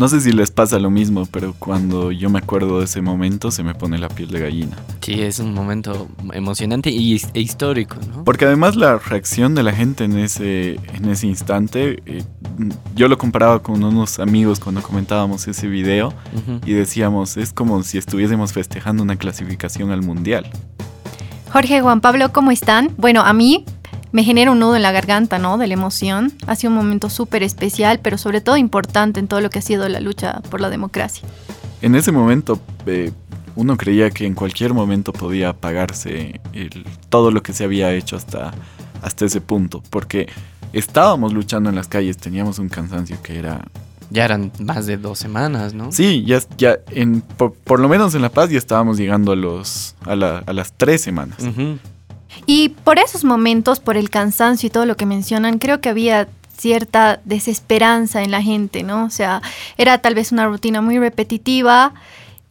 No sé si les pasa lo mismo, pero cuando yo me acuerdo de ese momento se me pone la piel de gallina. Sí, es un momento emocionante y, e histórico, ¿no? Porque además la reacción de la gente en ese, en ese instante, eh, yo lo comparaba con unos amigos cuando comentábamos ese video y decíamos, es como si estuviésemos festejando una clasificación al mundial. Jorge, Juan Pablo, ¿cómo están? Bueno, a mí me genera un nudo en la garganta, ¿no? De la emoción. Ha sido un momento súper especial, pero sobre todo importante en todo lo que ha sido la lucha por la democracia. En ese momento, eh, uno creía que en cualquier momento podía apagarse todo lo que se había hecho hasta, hasta ese punto, porque estábamos luchando en las calles, teníamos un cansancio que era... Ya eran más de dos semanas, ¿no? Sí, ya, ya en, por, lo menos en La Paz ya estábamos llegando a, los, a, las tres semanas. Y por esos momentos, por el cansancio y todo lo que mencionan, creo que había cierta desesperanza en la gente, ¿no? O sea, era tal vez una rutina muy repetitiva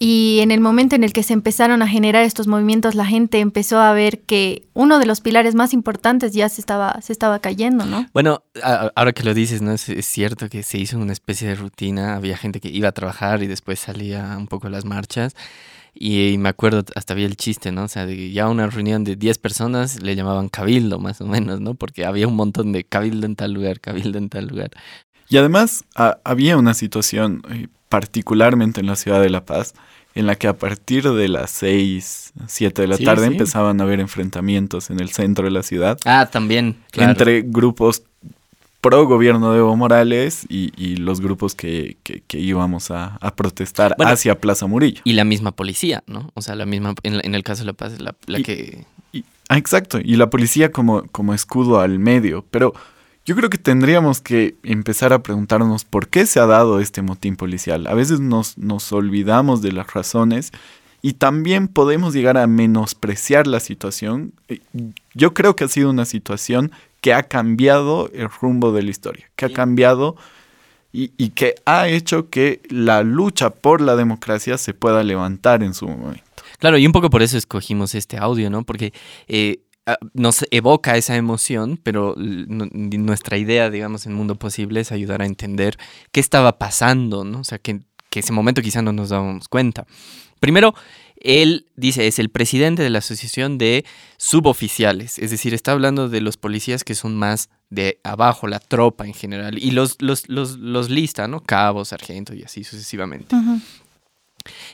y en el momento en el que se empezaron a generar estos movimientos, la gente empezó a ver que uno de los pilares más importantes ya se estaba, se estaba cayendo, ¿no? Bueno, ahora que lo dices, ¿no? Es, cierto que se hizo una especie de rutina, había gente que iba a trabajar y después salía un poco a las marchas. Y, me acuerdo, hasta había el chiste, ¿no? O sea, de ya una reunión de 10 personas le llamaban cabildo, más o menos, ¿no? Porque había un montón de cabildo en tal lugar, cabildo en tal lugar. Y además había una situación, eh, particularmente en la ciudad de La Paz, en la que a partir de las 6, 7 de la tarde empezaban a haber enfrentamientos en el centro de la ciudad. Ah, también. Claro. Entre grupos pro gobierno de Evo Morales y, los grupos que, íbamos a, protestar hacia Plaza Murillo. Y la misma policía, ¿no? O sea, la misma, en, el caso de La Paz, la, que... ah, exacto, y la policía como, como escudo al medio, pero yo creo que tendríamos que empezar a preguntarnos por qué se ha dado este motín policial. A veces nos, nos olvidamos de las razones y también podemos llegar a menospreciar la situación. Eh, yo creo que ha sido una situación que ha cambiado el rumbo de la historia, que ha cambiado y, que ha hecho que la lucha por la democracia se pueda levantar en su momento. Claro, y un poco por eso escogimos este audio, ¿no? Porque eh, nos evoca esa emoción, pero nuestra idea, digamos, en Mundo Posible es ayudar a entender qué estaba pasando, ¿no? O sea, que, que ese momento quizá no nos dábamos cuenta. Primero, él dice, es el presidente de la Asociación de Suboficiales, es decir, está hablando de los policías que son más de abajo, la tropa en general, y los, los, los, los lista, ¿no? Cabos, sargentos y así sucesivamente.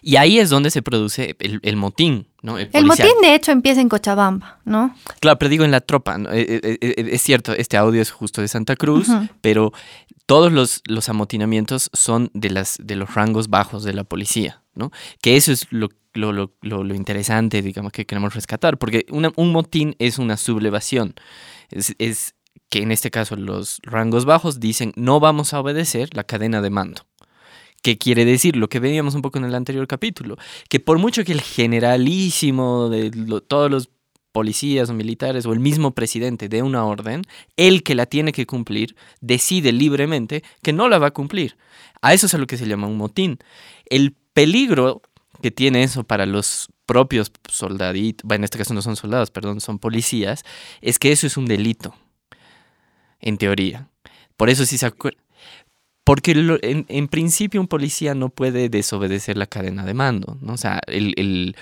Y ahí es donde se produce el, motín, ¿no? El, motín, de hecho, empieza en Cochabamba, ¿no? Claro, pero digo en la tropa. Eh, eh, eh, es cierto, este audio es justo de Santa Cruz, pero todos los, los amotinamientos son de, las, de los rangos bajos de la policía, ¿no? Que eso es lo, lo, interesante, digamos, que queremos rescatar, porque un motín es una sublevación. Es, que en este caso los rangos bajos dicen no vamos a obedecer la cadena de mando. ¿Qué quiere decir? Lo que veíamos un poco en el anterior capítulo, que por mucho que el generalísimo de todos los policías o militares o el mismo presidente dé una orden, el que la tiene que cumplir decide libremente que no la va a cumplir. A eso es a lo que se llama un motín. El peligro que tiene eso para los propios soldaditos, bueno, en este caso no son soldados, perdón, son policías, es que eso es un delito, en teoría. Por eso sí se acuerda. Porque en, principio un policía no puede desobedecer la cadena de mando, ¿no? O sea, el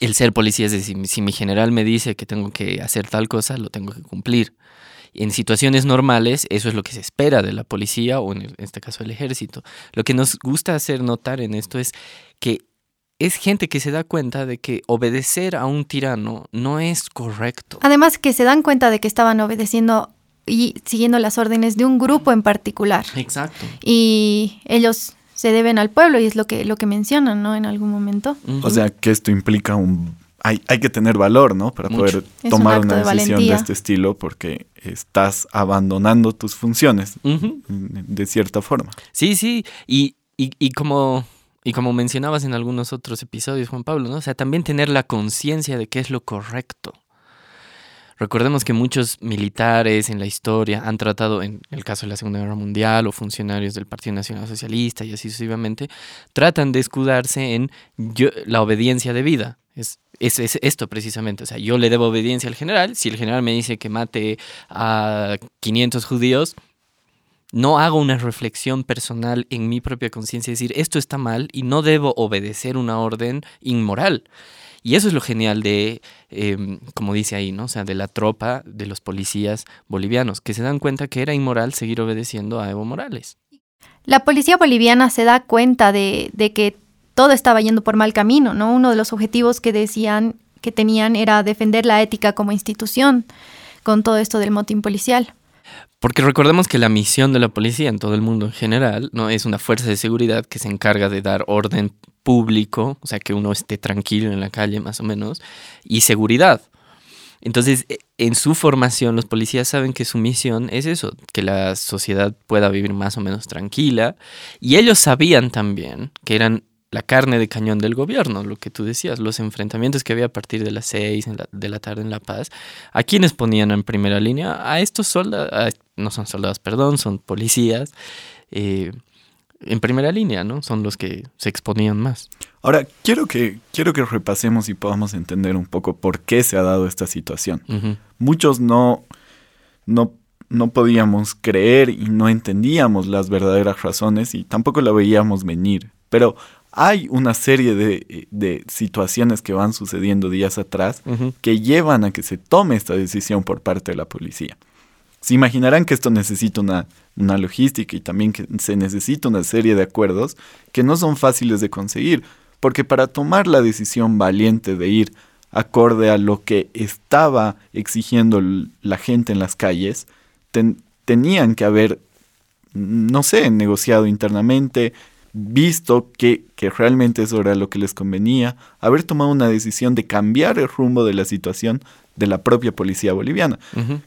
el ser policía es decir, si mi general me dice que tengo que hacer tal cosa, lo tengo que cumplir. En situaciones normales, eso es lo que se espera de la policía o en, este caso del ejército. Lo que nos gusta hacer notar en esto es que es gente que se da cuenta de que obedecer a un tirano no es correcto. Además que se dan cuenta de que estaban obedeciendo y siguiendo las órdenes de un grupo en particular. Exacto. Y ellos se deben al pueblo y es lo que, lo que mencionan, ¿no? En algún momento. O sea, que esto implica un... Hay, hay que tener valor, ¿no? Para poder tomar una decisión de, este estilo porque estás abandonando tus funciones de cierta forma. Sí, sí. Y, y, y como... Y como mencionabas en algunos otros episodios, Juan Pablo, ¿no? O sea, también tener la conciencia de qué es lo correcto. Recordemos que muchos militares en la historia han tratado, en el caso de la Segunda Guerra Mundial o funcionarios del Partido Nacional Socialista y así sucesivamente, tratan de escudarse en la obediencia de vida. Es, es, esto precisamente, o sea, yo le debo obediencia al general, si el general me dice que mate a 500 judíos, no hago una reflexión personal en mi propia conciencia, decir, esto está mal y no debo obedecer una orden inmoral. Y eso es lo genial de, em, como dice ahí, ¿no? O sea, de la tropa, de los policías bolivianos, que se dan cuenta que era inmoral seguir obedeciendo a Evo Morales. La policía boliviana se da cuenta de, de que todo estaba yendo por mal camino, ¿no? Uno de los objetivos que decían que tenían era defender la ética como institución con todo esto del motín policial. Porque recordemos que la misión de la policía en todo el mundo en general no es una fuerza de seguridad que se encarga de dar orden público, o sea, que uno esté tranquilo en la calle más o menos, y seguridad. Entonces, e, en su formación, los policías saben que su misión es eso, que la sociedad pueda vivir más o menos tranquila. Y ellos sabían también que eran la carne de cañón del gobierno, lo que tú decías, los enfrentamientos que había a partir de las seis de la tarde en La Paz, ¿a quiénes ponían en primera línea? A estos soldados, no son soldados, perdón, son policías, eh, en primera línea, ¿no? Son los que se exponían más. Ahora, quiero que, quiero que repasemos y podamos entender un poco por qué se ha dado esta situación. Muchos no, no, no podíamos creer y no entendíamos las verdaderas razones y tampoco la veíamos venir. Pero hay una serie de, situaciones que van sucediendo días atrás que llevan a que se tome esta decisión por parte de la policía. Se imaginarán que esto necesita una, una logística y también que se necesita una serie de acuerdos que no son fáciles de conseguir, porque para tomar la decisión valiente de ir acorde a lo que estaba exigiendo la gente en las calles, tenían que haber, no sé, negociado internamente, visto que, que, realmente eso era lo que les convenía, haber tomado una decisión de cambiar el rumbo de la situación de la propia policía boliviana.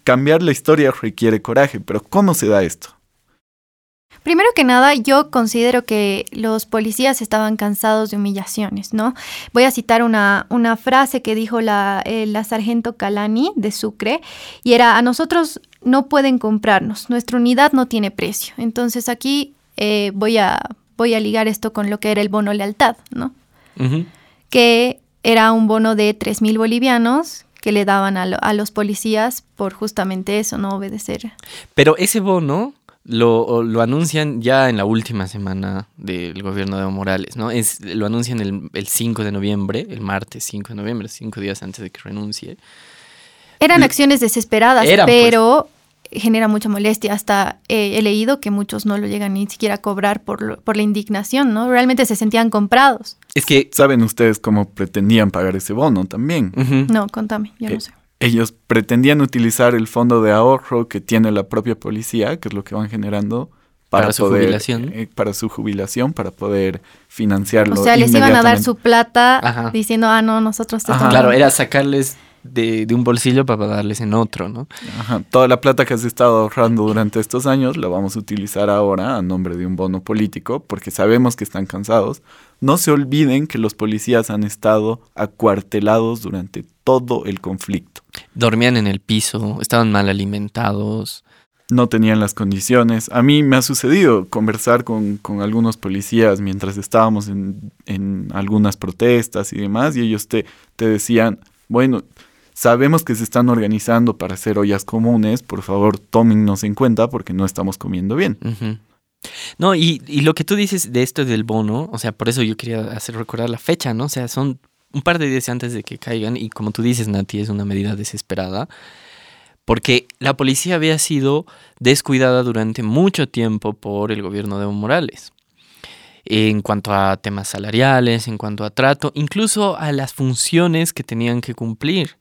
Cambiar la historia requiere coraje, pero ¿cómo se da esto? Primero que nada, yo considero que los policías estaban cansados de humillaciones, ¿no? Voy a citar una, una frase que dijo la, eh, la sargento Calani de Sucre, y era, a nosotros no pueden comprarnos, nuestra unidad no tiene precio. Entonces aquí eh, voy a voy a ligar esto con lo que era el bono lealtad, ¿no? Que era un bono de 3 mil bolivianos que le daban a, los policías por justamente eso, no obedecer. Pero ese bono lo, lo, anuncian ya en la última semana del gobierno de Evo Morales, ¿no? Es, lo anuncian el, el 5 de noviembre, el martes 5 de noviembre, cinco días antes de que renuncie. Eran acciones desesperadas, pues. pero genera mucha molestia. Hasta he leído que muchos no lo llegan ni siquiera a cobrar por, por la indignación, ¿no? Realmente se sentían comprados. Es que... ¿Saben ustedes cómo pretendían pagar ese bono también? No, contame, yo no eh, sé. Ellos pretendían utilizar el fondo de ahorro que tiene la propia policía, que es lo que van generando para, su jubilación. Eh, para su jubilación, para poder financiarlo. O sea, les iban a dar su plata diciendo, ah, no, nosotros te Claro, era sacarles de, un bolsillo para darles en otro, ¿no? Ajá. Toda la plata que has estado ahorrando durante estos años la vamos a utilizar ahora a nombre de un bono político porque sabemos que están cansados. No se olviden que los policías han estado acuartelados durante todo el conflicto. Dormían en el piso, estaban mal alimentados. No tenían las condiciones. A mí me ha sucedido conversar con, algunos policías mientras estábamos en, en, algunas protestas y demás, y ellos te, te decían, bueno, Sabemos que se están organizando para hacer ollas comunes, por favor tómennos en cuenta porque no estamos comiendo bien. No, y, y, lo que tú dices de esto del bono, o sea, por eso yo quería hacer recordar la fecha, ¿no? O sea, son un par de días antes de que caigan y como tú dices, Nati, es una medida desesperada, porque la policía había sido descuidada durante mucho tiempo por el gobierno de Evo Morales en cuanto a temas salariales, en cuanto a trato, incluso a las funciones que tenían que cumplir.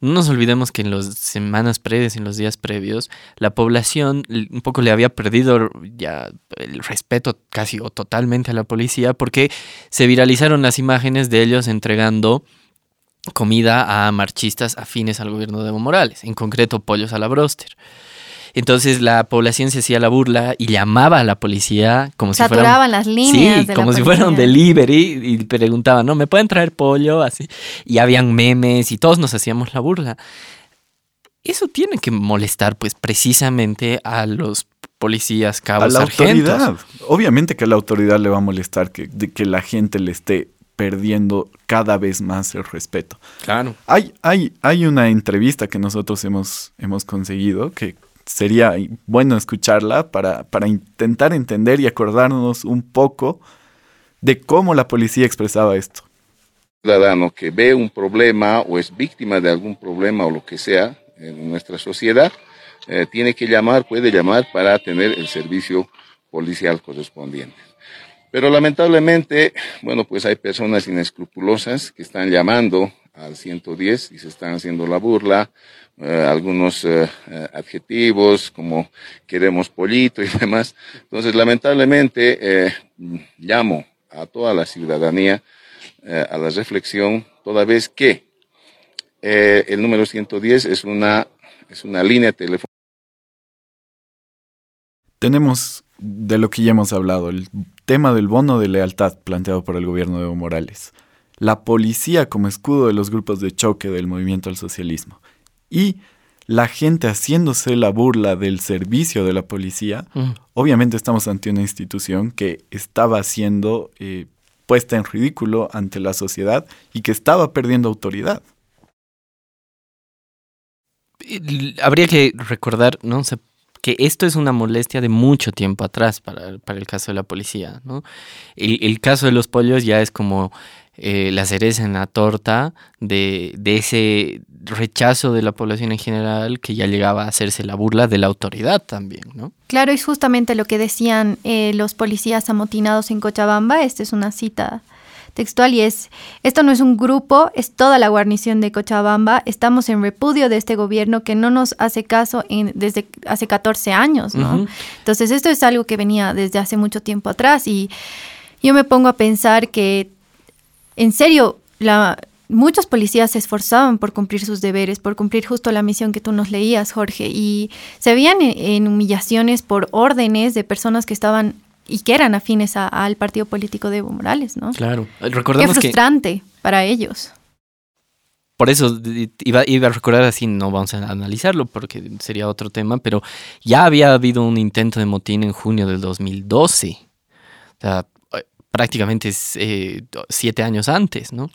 No nos olvidemos que en las semanas previas, en los días previos, la población un poco le había perdido ya el respeto casi o totalmente a la policía porque se viralizaron las imágenes de ellos entregando comida a marchistas afines al gobierno de Evo Morales, en concreto pollos a la broster. Entonces la población se hacía la burla y llamaba a la policía como si fuera. las líneas. Sí, como si fuera un delivery y preguntaban, ¿no? ¿Me pueden traer pollo? Así. Y habían memes y todos nos hacíamos la burla. Eso tiene que molestar, pues, precisamente a los policías, cabos, a la autoridad. Obviamente que a la autoridad le va a molestar que, que la gente le esté perdiendo cada vez más el respeto. Claro. Hay, hay, hay una entrevista que nosotros hemos, hemos conseguido que sería bueno escucharla para, para intentar entender y acordarnos un poco de cómo la policía expresaba esto. Ciudadano que ve un problema o es víctima de algún problema o lo que sea en nuestra sociedad, eh, tiene que llamar, puede llamar para tener el servicio policial correspondiente. Pero lamentablemente, bueno, pues hay personas inescrupulosas que están llamando al 110 y se están haciendo la burla, eh, algunos eh, adjetivos como queremos pollito y demás. Entonces, lamentablemente, llamo a toda la ciudadanía a la reflexión, toda vez que el número 110 es una, es una línea telefónica. Tenemos de lo que ya hemos hablado, el tema del bono de lealtad planteado por el gobierno de Evo Morales, la policía como escudo de los grupos de choque del movimiento al socialismo y la gente haciéndose la burla del servicio de la policía, mm. obviamente estamos ante una institución que estaba siendo eh, puesta en ridículo ante la sociedad y que estaba perdiendo autoridad. Habría que recordar, ¿no? Que esto es una molestia de mucho tiempo atrás para, el caso de la policía. ¿no? El, caso de los pollos ya es como eh, la cereza en la torta de, ese rechazo de la población en general que ya llegaba a hacerse la burla de la autoridad también. ¿no? Claro, es justamente lo que decían eh, los policías amotinados en Cochabamba. Esta es una cita textual y es, esto no es un grupo, es toda la guarnición de Cochabamba, estamos en repudio de este gobierno que no nos hace caso en, desde hace 14 años, ¿no? Entonces esto es algo que venía desde hace mucho tiempo atrás y yo me pongo a pensar que, en serio, la, muchos policías se esforzaban por cumplir sus deberes, por cumplir justo la misión que tú nos leías, Jorge, y se veían en humillaciones por órdenes de personas que estaban y que eran afines al partido político de Evo Morales, ¿no? Claro, recordemos Qué frustrante para ellos. Por eso iba, iba, a recordar así, no vamos a analizarlo porque sería otro tema, pero ya había habido un intento de motín en junio del 2012. O sea, prácticamente eh, siete años antes, ¿no?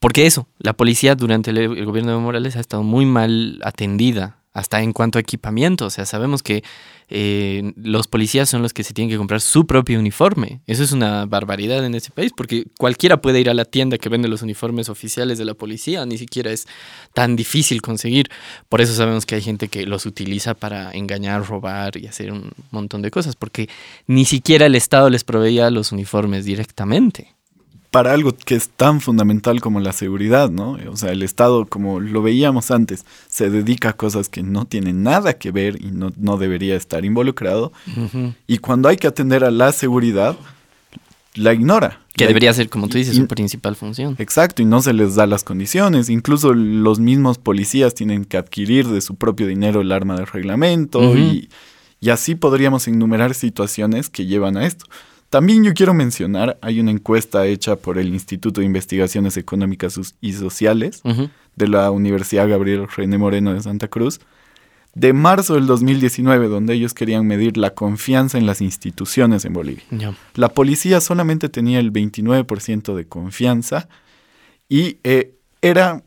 Porque eso, la policía durante el, gobierno de Morales ha estado muy mal atendida hasta en cuanto a equipamiento. O sea, sabemos que eh, los policías son los que se tienen que comprar su propio uniforme. Eso es una barbaridad en este país, porque cualquiera puede ir a la tienda que vende los uniformes oficiales de la policía, ni siquiera es tan difícil conseguir. Por eso sabemos que hay gente que los utiliza para engañar, robar y hacer un montón de cosas, porque ni siquiera el Estado les proveía los uniformes directamente para algo que es tan fundamental como la seguridad, ¿no? O sea, el Estado, como lo veíamos antes, se dedica a cosas que no tienen nada que ver y no, debería estar involucrado. Y cuando hay que atender a la seguridad, la ignora. Que debería ser, como tú dices, su principal función. Exacto, y no se les da las condiciones. Incluso los mismos policías tienen que adquirir de su propio dinero el arma de reglamento y, y así podríamos enumerar situaciones que llevan a esto. También yo quiero mencionar, hay una encuesta hecha por el Instituto de Investigaciones Económicas y Sociales de la Universidad Gabriel René Moreno de Santa Cruz, de marzo del 2019, donde ellos querían medir la confianza en las instituciones en Bolivia. La policía solamente tenía el 29% de confianza y eh, era,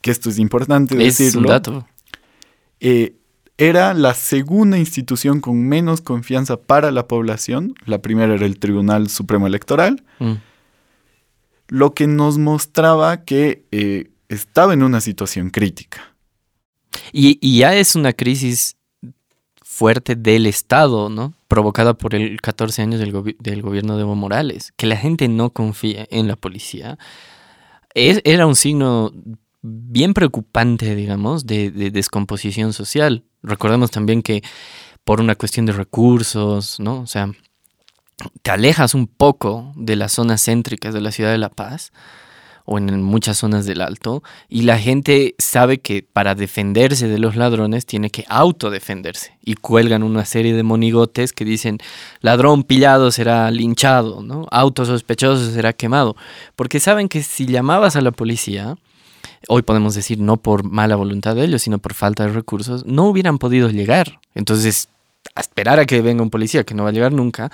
que esto es importante decirlo, es un dato. Eh, era la segunda institución con menos confianza para la población. La primera era el Tribunal Supremo Electoral. Mm. Lo que nos mostraba que eh, estaba en una situación crítica. Y, ya es una crisis fuerte del Estado, ¿no? Provocada por el 14 años del, gobierno de Evo Morales. Que la gente no confía en la policía. era un signo bien preocupante, digamos, de, descomposición social. Recordemos también que por una cuestión de recursos, ¿no? O sea, te alejas un poco de las zonas céntricas de la ciudad de La Paz o en muchas zonas del Alto y la gente sabe que para defenderse de los ladrones tiene que autodefenderse y cuelgan una serie de monigotes que dicen ladrón pillado será linchado, ¿no? Auto sospechoso será quemado, porque saben que si llamabas a la policía hoy podemos decir no por mala voluntad de ellos, sino por falta de recursos, no hubieran podido llegar. Entonces, a esperar a que venga un policía que no va a llegar nunca,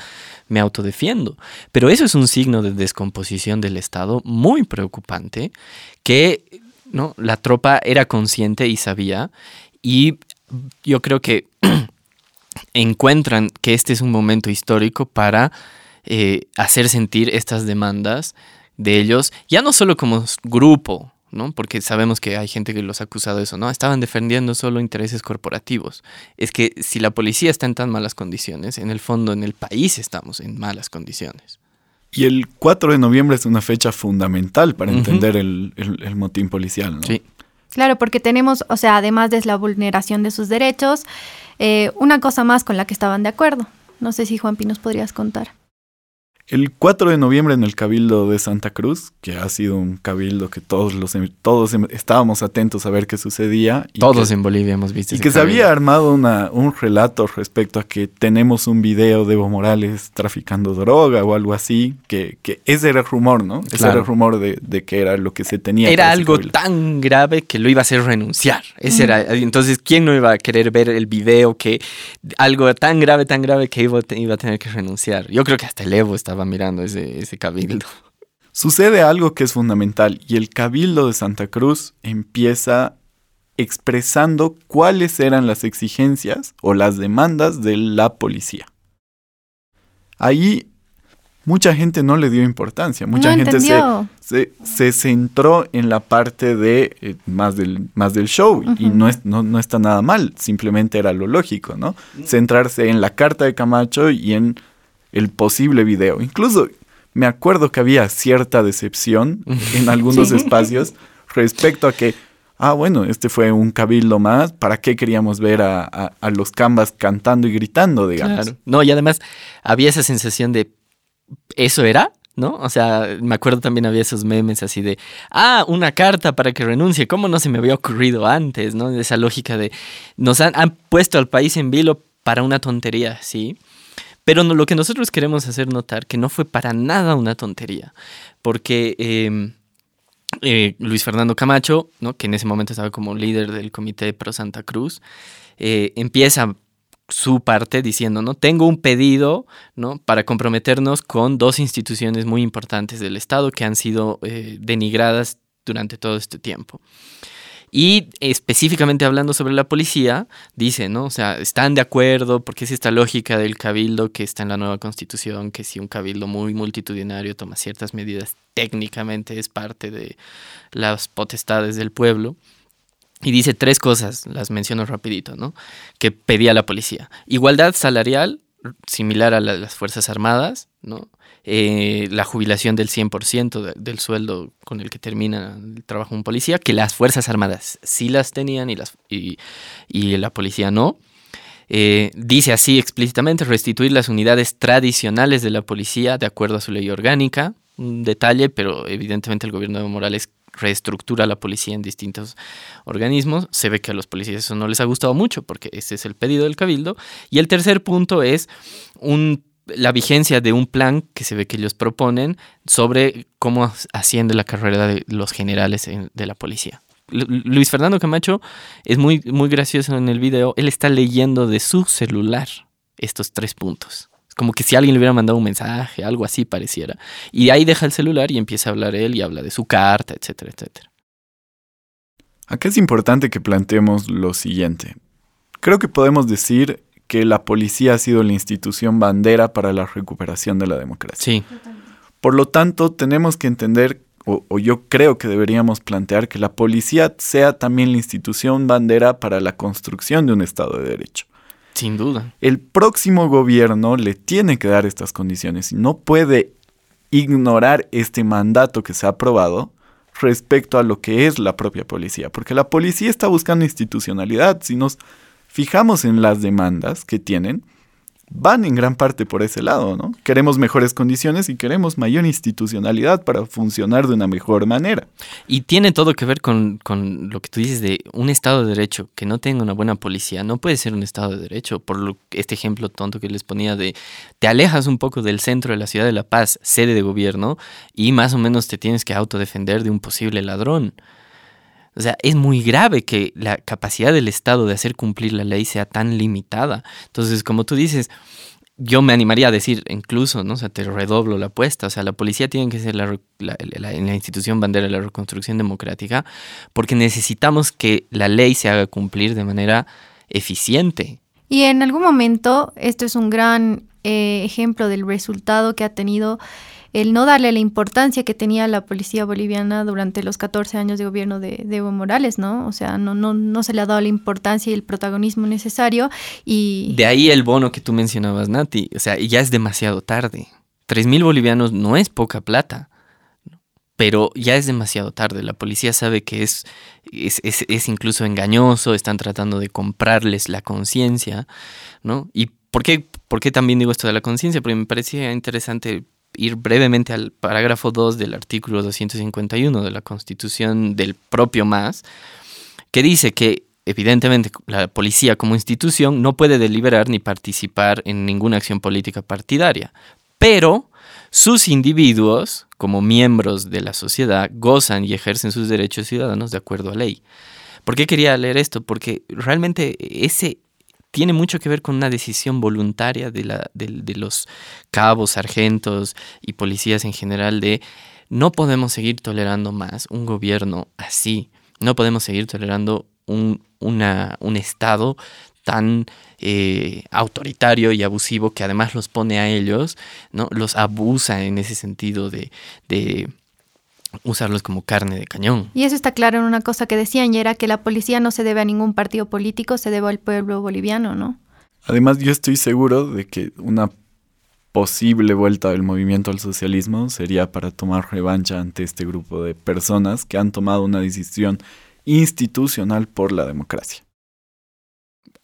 me autodefiendo. Pero eso es un signo de descomposición del Estado muy preocupante que ¿no? la tropa era consciente y sabía y yo creo que encuentran que este es un momento histórico para eh, hacer sentir estas demandas de ellos, ya no solo como grupo, ¿no? Porque sabemos que hay gente que los ha acusado de eso, ¿no? Estaban defendiendo solo intereses corporativos. Es que si la policía está en tan malas condiciones, en el fondo en el país estamos en malas condiciones. Y el 4 de noviembre es una fecha fundamental para entender el, motín policial, ¿no? Sí. Claro, porque tenemos, o sea, además de la vulneración de sus derechos, eh, una cosa más con la que estaban de acuerdo. No sé si Juan Pi nos podrías contar. El 4 de noviembre en el Cabildo de Santa Cruz, que ha sido un cabildo que todos los em, todos em, estábamos atentos a ver qué sucedía. todos en Bolivia hemos visto. Y que se había armado una, un relato respecto a que tenemos un video de Evo Morales traficando droga o algo así, que, que ese era el rumor, ¿no? Ese era el rumor de, de, que era lo que se tenía. Era algo tan grave que lo iba a hacer renunciar. Ese era, entonces, ¿quién no iba a querer ver el video que algo tan grave, tan grave que iba, iba a tener que renunciar? Yo creo que hasta el Evo estaba mirando ese, ese cabildo. Sucede algo que es fundamental y el cabildo de Santa Cruz empieza expresando cuáles eran las exigencias o las demandas de la policía. Ahí mucha gente no le dio importancia, mucha gente se, se, centró en la parte de eh, más, del, más del show y no, es, no, no, está nada mal, simplemente era lo lógico, ¿no? Centrarse en la carta de Camacho y en el posible video. Incluso me acuerdo que había cierta decepción en algunos espacios respecto a que, ah, bueno, este fue un cabildo más, ¿para qué queríamos ver a, los cambas cantando y gritando, digamos? No, y además había esa sensación de, ¿eso era? ¿no? O sea, me acuerdo también había esos memes así de, ah, una carta para que renuncie, ¿cómo no se me había ocurrido antes, ¿no? Esa lógica de, nos han, han puesto al país en vilo para una tontería, ¿sí? Pero lo que nosotros queremos hacer notar que no fue para nada una tontería, porque em, eh, Luis Fernando Camacho, que en ese momento estaba como líder del Comité Pro Santa Cruz, eh, empieza su parte diciendo, ¿no? Tengo un pedido, ¿no? Para comprometernos con dos instituciones muy importantes del Estado que han sido eh, denigradas durante todo este tiempo. Y específicamente hablando sobre la policía, dice, ¿no? O sea, están de acuerdo porque es esta lógica del cabildo que está en la nueva constitución, que si un cabildo muy multitudinario toma ciertas medidas, técnicamente es parte de las potestades del pueblo. Y dice tres cosas, las menciono rapidito, ¿no? Que pedía la policía. Igualdad salarial, similar a las Fuerzas Armadas, ¿no? Eh, la jubilación del 100% del sueldo con el que termina el trabajo un policía, que las Fuerzas Armadas sí las tenían y, las, y, la policía no. Eh, dice así explícitamente, restituir las unidades tradicionales de la policía de acuerdo a su ley orgánica, un detalle, pero evidentemente el gobierno de Morales reestructura la policía en distintos organismos. Se ve que a los policías eso no les ha gustado mucho porque ese es el pedido del cabildo. Y el tercer punto es un la vigencia de un plan que se ve que ellos proponen sobre cómo asciende la carrera de los generales de la policía. Luis Fernando Camacho es muy, muy gracioso en el video. Él está leyendo de su celular estos tres puntos. Como que si alguien le hubiera mandado un mensaje, algo así pareciera. Y ahí deja el celular y empieza a hablar él y habla de su carta, etcétera, etcétera. Acá es importante que planteemos lo siguiente. Creo que podemos decir que la policía ha sido la institución bandera para la recuperación de la democracia. Sí. Por lo tanto, tenemos que entender, o, yo creo que deberíamos plantear, que la policía sea también la institución bandera para la construcción de un Estado de Derecho. Sin duda. El próximo gobierno le tiene que dar estas condiciones y no puede ignorar este mandato que se ha aprobado respecto a lo que es la propia policía, porque la policía está buscando institucionalidad. Si nos fijamos en las demandas que tienen, van en gran parte por ese lado, ¿no? Queremos mejores condiciones y queremos mayor institucionalidad para funcionar de una mejor manera. Y tiene todo que ver con, con, lo que tú dices de un Estado de Derecho que no tenga una buena policía, no puede ser un Estado de Derecho, por lo, este ejemplo tonto que les ponía de te alejas un poco del centro de la ciudad de La Paz, sede de gobierno, y más o menos te tienes que autodefender de un posible ladrón. O sea, es muy grave que la capacidad del Estado de hacer cumplir la ley sea tan limitada. Entonces, como tú dices, yo me animaría a decir, incluso, ¿no? O sea, te redoblo la apuesta. O sea, la policía tiene que ser la, la, institución bandera de la reconstrucción democrática porque necesitamos que la ley se haga cumplir de manera eficiente. Y en algún momento, esto es un gran eh, ejemplo del resultado que ha tenido el no darle la importancia que tenía la policía boliviana durante los 14 años de gobierno de, Evo Morales, ¿no? O sea, no, no, no se le ha dado la importancia y el protagonismo necesario y... De ahí el bono que tú mencionabas, Nati. O sea, ya es demasiado tarde. 3.000 bolivianos no es poca plata, pero ya es demasiado tarde. La policía sabe que es, es, es, es incluso engañoso, están tratando de comprarles la conciencia, ¿no? ¿Y por qué, por qué también digo esto de la conciencia? Porque me parecía interesante ir brevemente al parágrafo 2 del artículo 251 de la Constitución del propio MAS, que dice que evidentemente la policía como institución no puede deliberar ni participar en ninguna acción política partidaria, pero sus individuos, como miembros de la sociedad, gozan y ejercen sus derechos ciudadanos de acuerdo a ley. ¿Por qué quería leer esto? Porque realmente ese tiene mucho que ver con una decisión voluntaria de, la, de, los cabos, sargentos y policías en general de no podemos seguir tolerando más un gobierno así, no podemos seguir tolerando un, una, un Estado tan eh, autoritario y abusivo que además los pone a ellos, ¿no? los abusa en ese sentido de, de usarlos como carne de cañón. Y eso está claro en una cosa que decían y era que la policía no se debe a ningún partido político, se debe al pueblo boliviano, ¿no? Además, yo estoy seguro de que una posible vuelta del movimiento al socialismo sería para tomar revancha ante este grupo de personas que han tomado una decisión institucional por la democracia.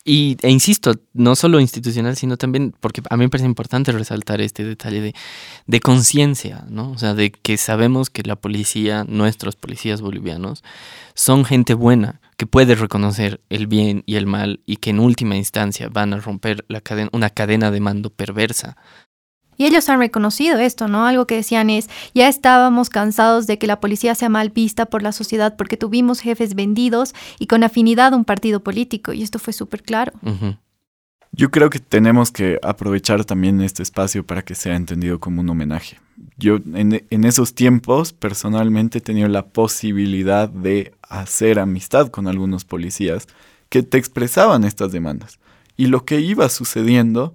Y, e insisto, no solo institucional, sino también, porque a mí me parece importante resaltar este detalle de, de conciencia, ¿no? O sea, de que sabemos que la policía, nuestros policías bolivianos, son gente buena, que puede reconocer el bien y el mal y que en última instancia van a romper la cadena, una cadena de mando perversa y ellos han reconocido esto, ¿no? Algo que decían es, ya estábamos cansados de que la policía sea mal vista por la sociedad porque tuvimos jefes vendidos y con afinidad a un partido político. Y esto fue súper claro. Yo creo que tenemos que aprovechar también este espacio para que sea entendido como un homenaje. Yo en, en esos tiempos personalmente he tenido la posibilidad de hacer amistad con algunos policías que te expresaban estas demandas. Y lo que iba sucediendo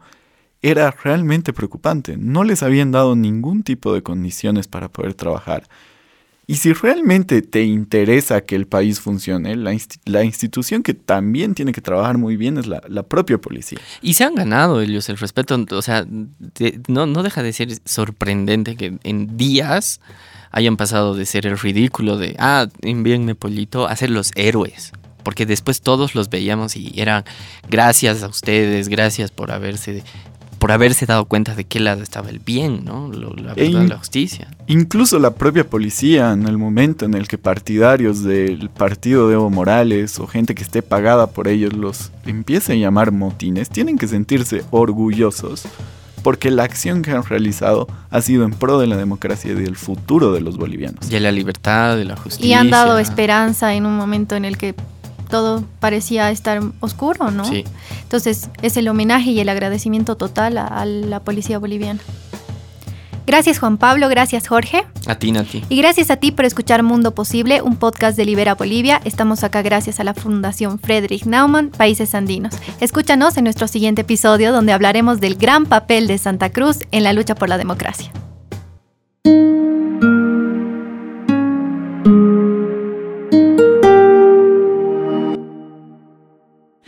era realmente preocupante. No les habían dado ningún tipo de condiciones para poder trabajar. Y si realmente te interesa que el país funcione, la, institución que también tiene que trabajar muy bien es la, propia policía. Y se han ganado ellos el respeto. O sea, no, no deja de ser sorprendente que en días hayan pasado de ser el ridículo de, ah, envíenme pollito, a ser los héroes porque después todos los veíamos y eran gracias a ustedes, gracias por haberse por haberse dado cuenta de qué lado estaba el bien, ¿no? la e verdad, la justicia. Incluso la propia policía, en el momento en el que partidarios del partido de Evo Morales o gente que esté pagada por ellos los empiecen a llamar motines, tienen que sentirse orgullosos porque la acción que han realizado ha sido en pro de la democracia y del futuro de los bolivianos. Y de la libertad, de la justicia. Y han dado esperanza en un momento en el que todo parecía estar oscuro, ¿no? Sí. Entonces es el homenaje y el agradecimiento total a, la policía boliviana. Gracias Juan Pablo, gracias Jorge. A ti, Nati. Y gracias a ti por escuchar Mundo Posible, un podcast de Libera Bolivia. Estamos acá gracias a la Fundación Friedrich Naumann, Países Andinos. Escúchanos en nuestro siguiente episodio donde hablaremos del gran papel de Santa Cruz en la lucha por la democracia.